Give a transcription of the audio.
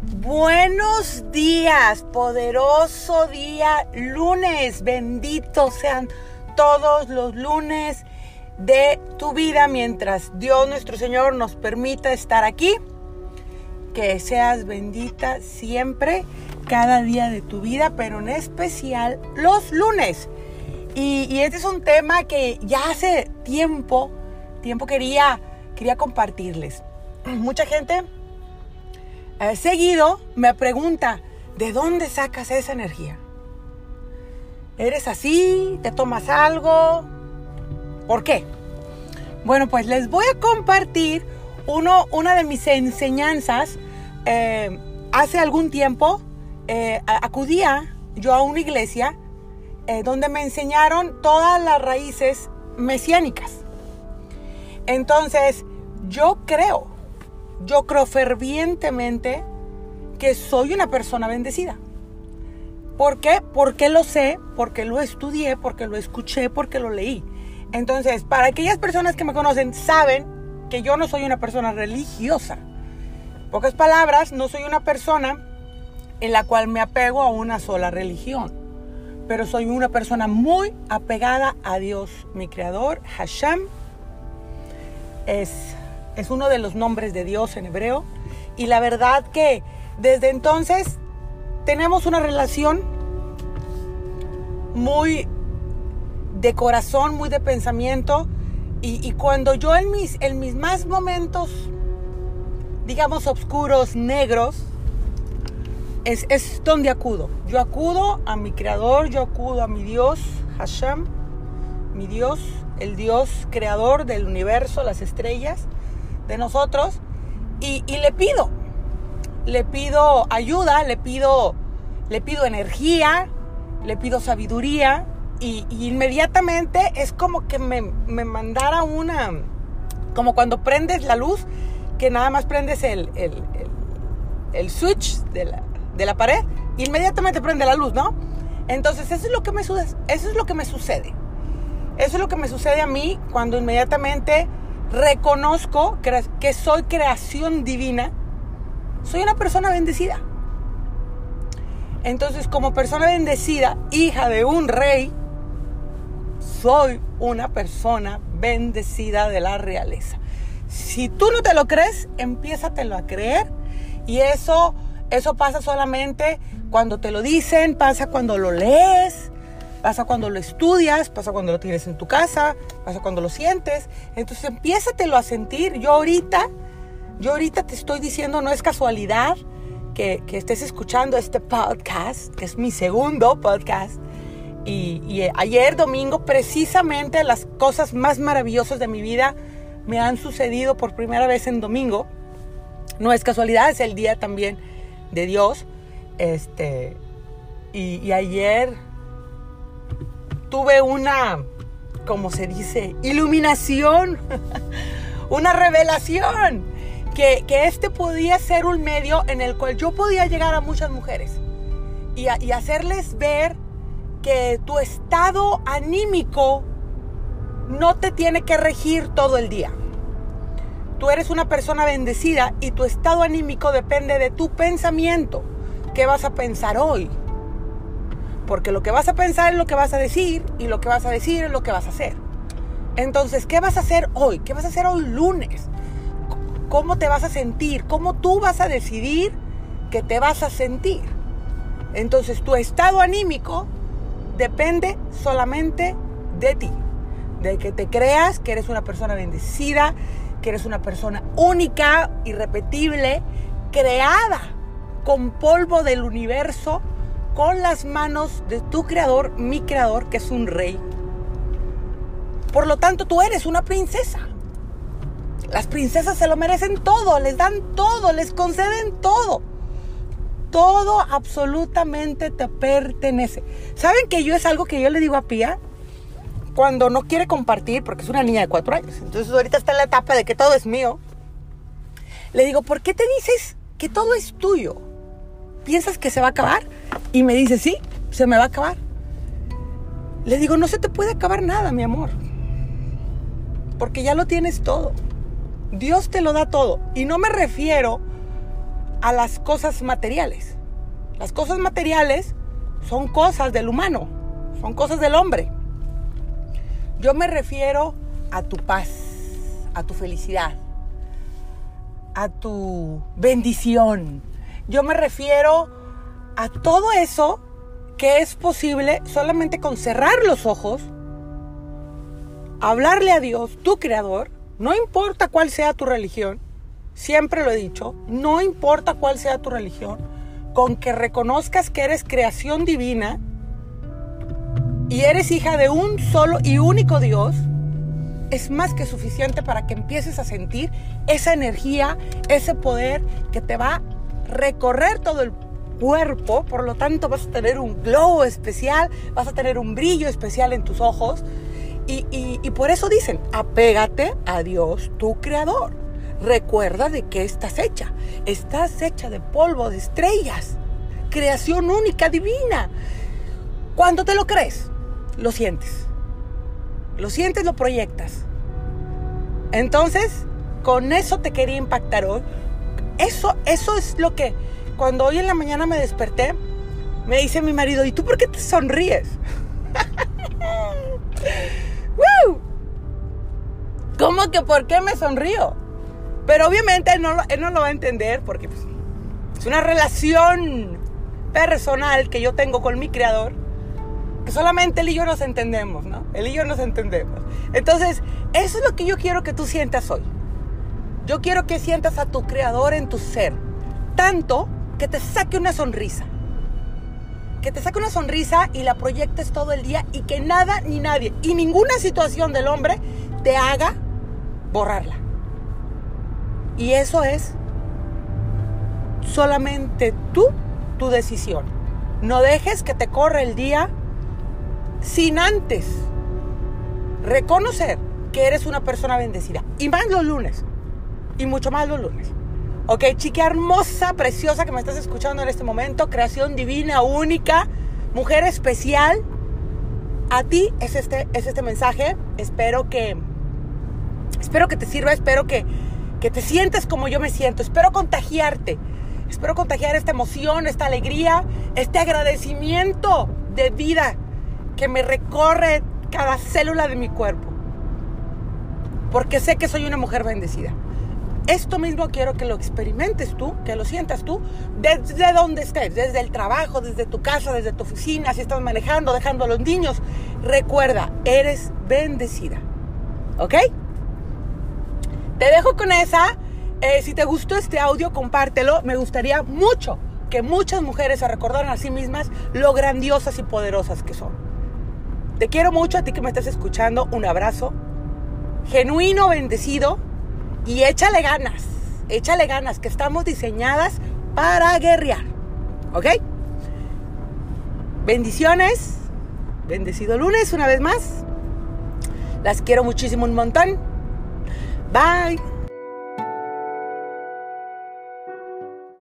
Buenos días, poderoso día lunes. Benditos sean todos los lunes de tu vida mientras Dios nuestro Señor nos permita estar aquí. Que seas bendita siempre, cada día de tu vida, pero en especial los lunes. Y, este es un tema que ya hace tiempo, tiempo quería, quería compartirles. Mucha gente eh, seguido me pregunta, ¿de dónde sacas esa energía? ¿Eres así? ¿Te tomas algo? ¿Por qué? Bueno, pues les voy a compartir uno, una de mis enseñanzas. Eh, hace algún tiempo eh, acudía yo a una iglesia donde me enseñaron todas las raíces mesiánicas. Entonces, yo creo yo creo fervientemente que soy una persona bendecida. ¿Por qué? Porque lo sé, porque lo estudié, porque lo escuché, porque lo leí. Entonces, para aquellas personas que me conocen, saben que yo no soy una persona religiosa. pocas palabras, no soy una persona en la cual me apego a una sola religión. Pero soy una persona muy apegada a Dios, mi creador, Hashem. Es es uno de los nombres de Dios en hebreo. Y la verdad que desde entonces tenemos una relación muy de corazón, muy de pensamiento. Y, cuando yo en mis, en mis más momentos, digamos, oscuros, negros, es, es donde acudo. Yo acudo a mi creador, yo acudo a mi Dios, Hashem, mi Dios, el Dios creador del universo, las estrellas de nosotros y, le pido, le pido ayuda, le pido, le pido energía, le pido sabiduría y, inmediatamente es como que me, mandara una, como cuando prendes la luz, que nada más prendes el, el, switch de la, de la, pared, inmediatamente prende la luz, ¿no? Entonces eso es lo que me, eso es lo que me sucede. Eso es lo que me sucede a mí cuando inmediatamente reconozco que soy creación divina, soy una persona bendecida. Entonces, como persona bendecida, hija de un rey, soy una persona bendecida de la realeza. Si tú no te lo crees, empiézatelo a creer. Y eso, eso pasa solamente cuando te lo dicen, pasa cuando lo lees, pasa cuando lo estudias, pasa cuando lo tienes en tu casa, pasa cuando lo sientes. Entonces empiézatelo a sentir. Yo ahorita, yo ahorita te estoy diciendo, no es casualidad que, estés escuchando este podcast, que es mi segundo podcast. Y, y ayer domingo, precisamente las cosas más maravillosas de mi vida me han sucedido por primera vez en domingo. No es casualidad, es el día también de Dios. Este, y ayer tuve una, como se dice, iluminación, una revelación, que, este podía ser un medio en el cual yo podía llegar a muchas mujeres y, y hacerles ver que tu estado anímico no te tiene que regir todo el día. Tú eres una persona bendecida y tu estado anímico depende de tu pensamiento. ¿Qué vas a pensar hoy? Porque lo que vas a pensar es lo que vas a decir y lo que vas a decir es lo que vas a hacer. Entonces, ¿qué vas a hacer hoy? ¿Qué vas a hacer hoy lunes? ¿Cómo te vas a sentir? ¿Cómo tú vas a decidir que te vas a sentir? Entonces, tu estado anímico depende solamente de ti. De que te creas que eres una persona bendecida, que eres una persona única, irrepetible, creada con polvo del universo con las manos de tu creador, mi creador, que es un rey. Por lo tanto, tú eres una princesa. Las princesas se lo merecen todo, les dan todo, les conceden todo. Todo absolutamente te pertenece. ¿Saben que yo es algo que yo le digo a Pía? Cuando no quiere compartir, porque es una niña de cuatro años. Entonces ahorita está en la etapa de que todo es mío. Le digo, ¿por qué te dices que todo es tuyo? ¿Piensas que se va a acabar? Y me dice, sí, se me va a acabar. Le digo, no se te puede acabar nada, mi amor. Porque ya lo tienes todo. Dios te lo da todo. Y no me refiero a las cosas materiales. Las cosas materiales son cosas del humano, son cosas del hombre. Yo me refiero a tu paz, a tu felicidad, a tu bendición. Yo me refiero a todo eso que es posible solamente con cerrar los ojos, hablarle a Dios, tu creador, no importa cuál sea tu religión, siempre lo he dicho, no importa cuál sea tu religión, con que reconozcas que eres creación divina y eres hija de un solo y único Dios, es más que suficiente para que empieces a sentir esa energía, ese poder que te va a recorrer todo el cuerpo, por lo tanto vas a tener un glow especial, vas a tener un brillo especial en tus ojos. Y, y por eso dicen, apégate a Dios, tu creador. Recuerda de qué estás hecha. Estás hecha de polvo, de estrellas. Creación única, divina. Cuando te lo crees, lo sientes. Lo sientes, lo proyectas. Entonces, con eso te quería impactar hoy. Eso, eso es lo que, cuando hoy en la mañana me desperté, me dice mi marido, ¿y tú por qué te sonríes? ¿Cómo que por qué me sonrío? Pero obviamente él no, él no lo va a entender porque pues, es una relación personal que yo tengo con mi creador que solamente él y yo nos entendemos, ¿no? Él y yo nos entendemos. Entonces, eso es lo que yo quiero que tú sientas hoy. Yo quiero que sientas a tu creador en tu ser, tanto que te saque una sonrisa. Que te saque una sonrisa y la proyectes todo el día y que nada ni nadie y ninguna situación del hombre te haga borrarla. Y eso es solamente tú, tu decisión. No dejes que te corra el día sin antes reconocer que eres una persona bendecida. Y más los lunes. Y mucho más los lunes. Ok, chica hermosa, preciosa que me estás escuchando en este momento. Creación divina, única. Mujer especial. A ti es este, es este mensaje. Espero que... Espero que te sirva. Espero que que te sientes como yo me siento. Espero contagiarte. Espero contagiar esta emoción, esta alegría, este agradecimiento de vida que me recorre cada célula de mi cuerpo. Porque sé que soy una mujer bendecida. Esto mismo quiero que lo experimentes tú, que lo sientas tú, desde donde estés, desde el trabajo, desde tu casa, desde tu oficina, si estás manejando, dejando a los niños. Recuerda, eres bendecida. ¿Ok? Te dejo con esa. Eh, si te gustó este audio, compártelo. Me gustaría mucho que muchas mujeres se recordaran a sí mismas lo grandiosas y poderosas que son. Te quiero mucho a ti que me estás escuchando. Un abrazo genuino, bendecido y échale ganas. Échale ganas, que estamos diseñadas para guerrear. ¿Ok? Bendiciones. Bendecido lunes una vez más. Las quiero muchísimo un montón. Bye.